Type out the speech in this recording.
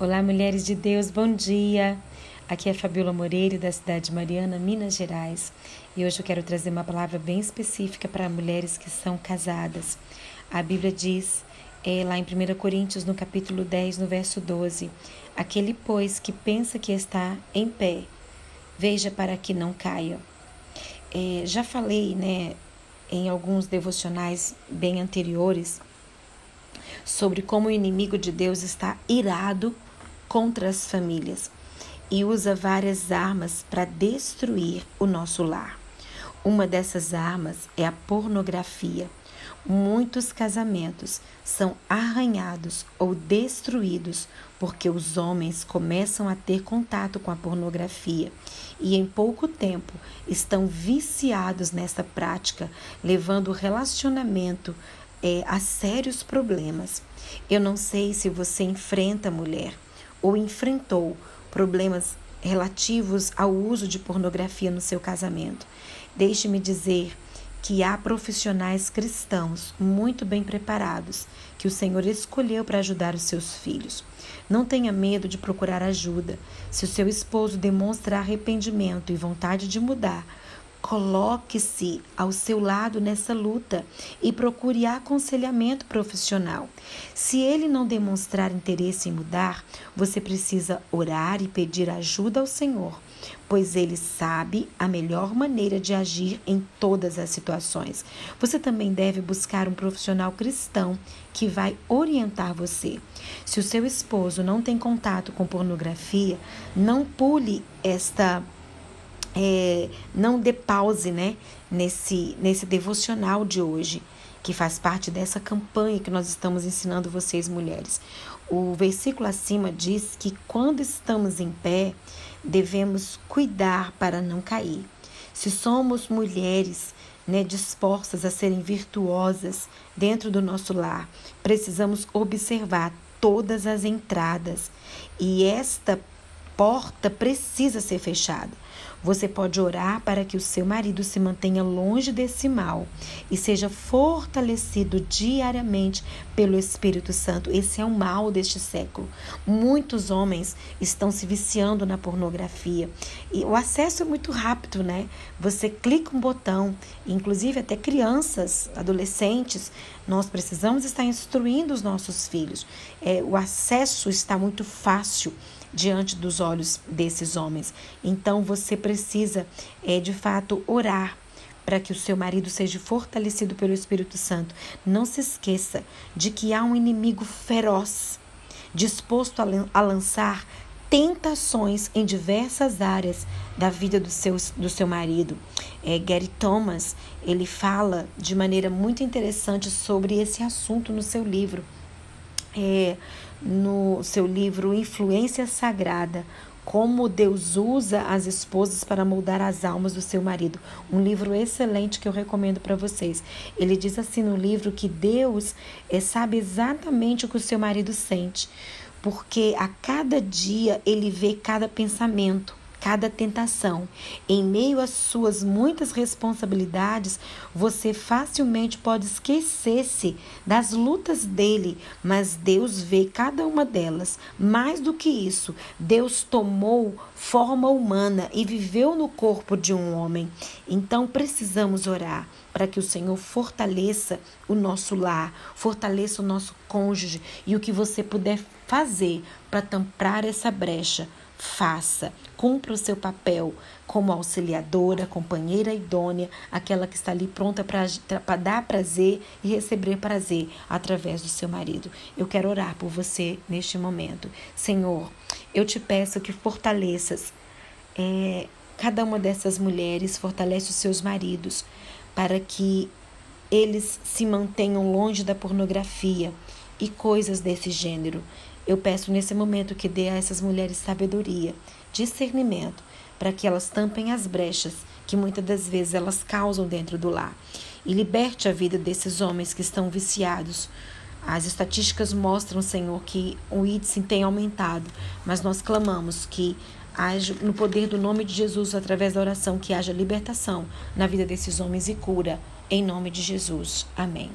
Olá, mulheres de Deus, bom dia. Aqui é Fabiola Moreira, da cidade de Mariana, Minas Gerais. E hoje eu quero trazer uma palavra bem específica para mulheres que são casadas. A Bíblia diz, é, lá em 1 Coríntios, no capítulo 10, no verso 12: Aquele, pois, que pensa que está em pé, veja para que não caia. É, já falei, né, em alguns devocionais bem anteriores sobre como o inimigo de Deus está irado contra as famílias e usa várias armas para destruir o nosso lar. Uma dessas armas é a pornografia. Muitos casamentos são arranhados ou destruídos porque os homens começam a ter contato com a pornografia e em pouco tempo estão viciados nessa prática, levando o relacionamento é, a sérios problemas. Eu não sei se você enfrenta mulher ou enfrentou problemas relativos ao uso de pornografia no seu casamento. Deixe-me dizer que há profissionais cristãos muito bem preparados que o Senhor escolheu para ajudar os seus filhos. Não tenha medo de procurar ajuda. Se o seu esposo demonstra arrependimento e vontade de mudar, Coloque-se ao seu lado nessa luta e procure aconselhamento profissional. Se ele não demonstrar interesse em mudar, você precisa orar e pedir ajuda ao Senhor, pois ele sabe a melhor maneira de agir em todas as situações. Você também deve buscar um profissional cristão que vai orientar você. Se o seu esposo não tem contato com pornografia, não pule esta é, não dê pause né, nesse, nesse devocional de hoje, que faz parte dessa campanha que nós estamos ensinando vocês, mulheres. O versículo acima diz que quando estamos em pé, devemos cuidar para não cair. Se somos mulheres né, dispostas a serem virtuosas dentro do nosso lar, precisamos observar todas as entradas e esta porta precisa ser fechada. Você pode orar para que o seu marido se mantenha longe desse mal e seja fortalecido diariamente pelo Espírito Santo. Esse é o mal deste século. Muitos homens estão se viciando na pornografia e o acesso é muito rápido, né? Você clica um botão, inclusive até crianças, adolescentes, nós precisamos estar instruindo os nossos filhos. É, o acesso está muito fácil diante dos olhos desses homens. Então você precisa, é, de fato, orar para que o seu marido seja fortalecido pelo Espírito Santo. Não se esqueça de que há um inimigo feroz, disposto a, lançar tentações em diversas áreas da vida do seu, do seu marido. É, Gary Thomas ele fala de maneira muito interessante sobre esse assunto no seu livro é, no seu livro Influência Sagrada, como Deus usa as esposas para moldar as almas do seu marido. Um livro excelente que eu recomendo para vocês. Ele diz assim no livro que Deus é, sabe exatamente o que o seu marido sente, porque a cada dia ele vê cada pensamento cada tentação. Em meio às suas muitas responsabilidades, você facilmente pode esquecer-se das lutas dele, mas Deus vê cada uma delas. Mais do que isso, Deus tomou forma humana e viveu no corpo de um homem. Então precisamos orar para que o Senhor fortaleça o nosso lar, fortaleça o nosso cônjuge e o que você puder fazer para tampar essa brecha faça, cumpra o seu papel como auxiliadora, companheira idônea, aquela que está ali pronta para dar prazer e receber prazer através do seu marido. Eu quero orar por você neste momento. Senhor, eu te peço que fortaleças é, cada uma dessas mulheres, fortalece os seus maridos, para que eles se mantenham longe da pornografia e coisas desse gênero. Eu peço nesse momento que dê a essas mulheres sabedoria, discernimento, para que elas tampem as brechas que muitas das vezes elas causam dentro do lar e liberte a vida desses homens que estão viciados. As estatísticas mostram, Senhor, que o índice tem aumentado, mas nós clamamos que haja, no poder do nome de Jesus, através da oração, que haja libertação na vida desses homens e cura, em nome de Jesus. Amém.